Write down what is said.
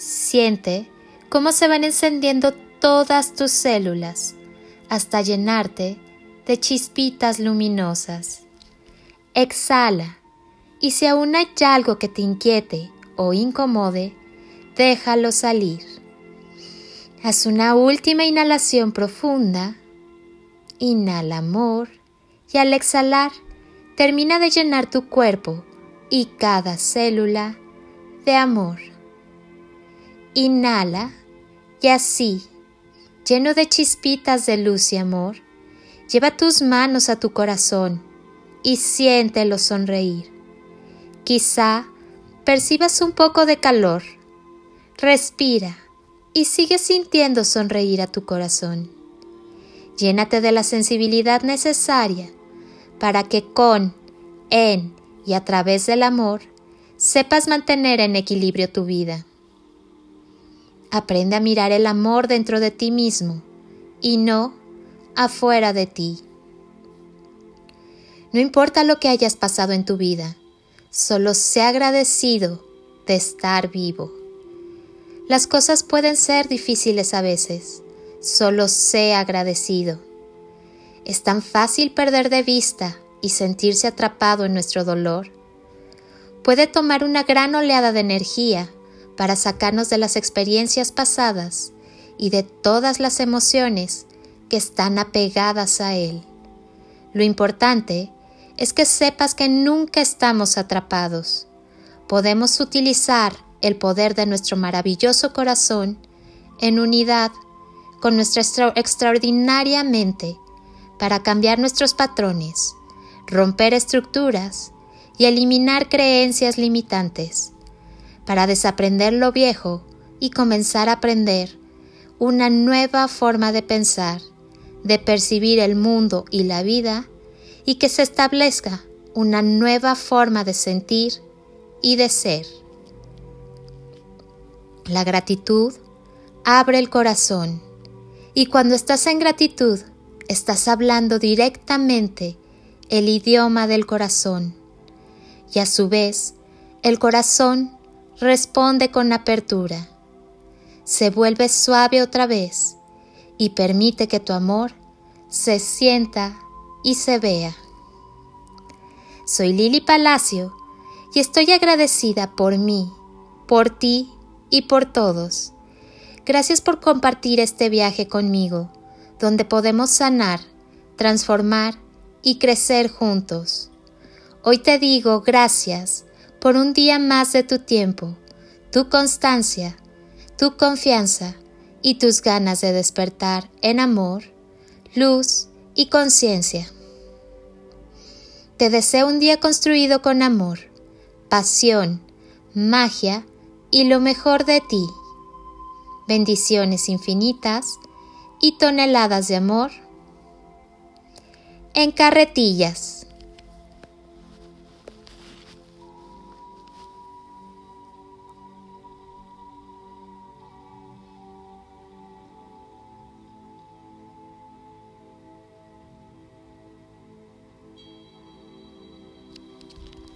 Siente cómo se van encendiendo todas tus células hasta llenarte de chispitas luminosas. Exhala y si aún hay algo que te inquiete o incomode, déjalo salir. Haz una última inhalación profunda. Inhala amor y al exhalar termina de llenar tu cuerpo y cada célula de amor. Inhala y así, lleno de chispitas de luz y amor, lleva tus manos a tu corazón y siéntelo sonreír. Quizá percibas un poco de calor. Respira y sigue sintiendo sonreír a tu corazón. Llénate de la sensibilidad necesaria para que con, en y a través del amor sepas mantener en equilibrio tu vida. Aprende a mirar el amor dentro de ti mismo y no afuera de ti. No importa lo que hayas pasado en tu vida, solo sé agradecido de estar vivo. Las cosas pueden ser difíciles a veces, solo sé agradecido. Es tan fácil perder de vista y sentirse atrapado en nuestro dolor. Puede tomar una gran oleada de energía para sacarnos de las experiencias pasadas y de todas las emociones que están apegadas a Él. Lo importante es que sepas que nunca estamos atrapados. Podemos utilizar el poder de nuestro maravilloso corazón en unidad con nuestra extraordinaria mente para cambiar nuestros patrones, romper estructuras y eliminar creencias limitantes para desaprender lo viejo y comenzar a aprender una nueva forma de pensar, de percibir el mundo y la vida y que se establezca una nueva forma de sentir y de ser. La gratitud abre el corazón y cuando estás en gratitud estás hablando directamente el idioma del corazón y a su vez el corazón responde con apertura. Se vuelve suave otra vez y permite que tu amor se sienta y se vea. Soy Lili Palacio y estoy agradecida por mí, por ti y por todos. Gracias por compartir este viaje conmigo, donde podemos sanar, transformar y crecer juntos. Hoy te digo gracias por un día más de tu tiempo, tu constancia, tu confianza y tus ganas de despertar en amor, luz y conciencia. Te deseo un día construido con amor, pasión, magia y lo mejor de ti. Bendiciones infinitas y toneladas de amor en carretillas.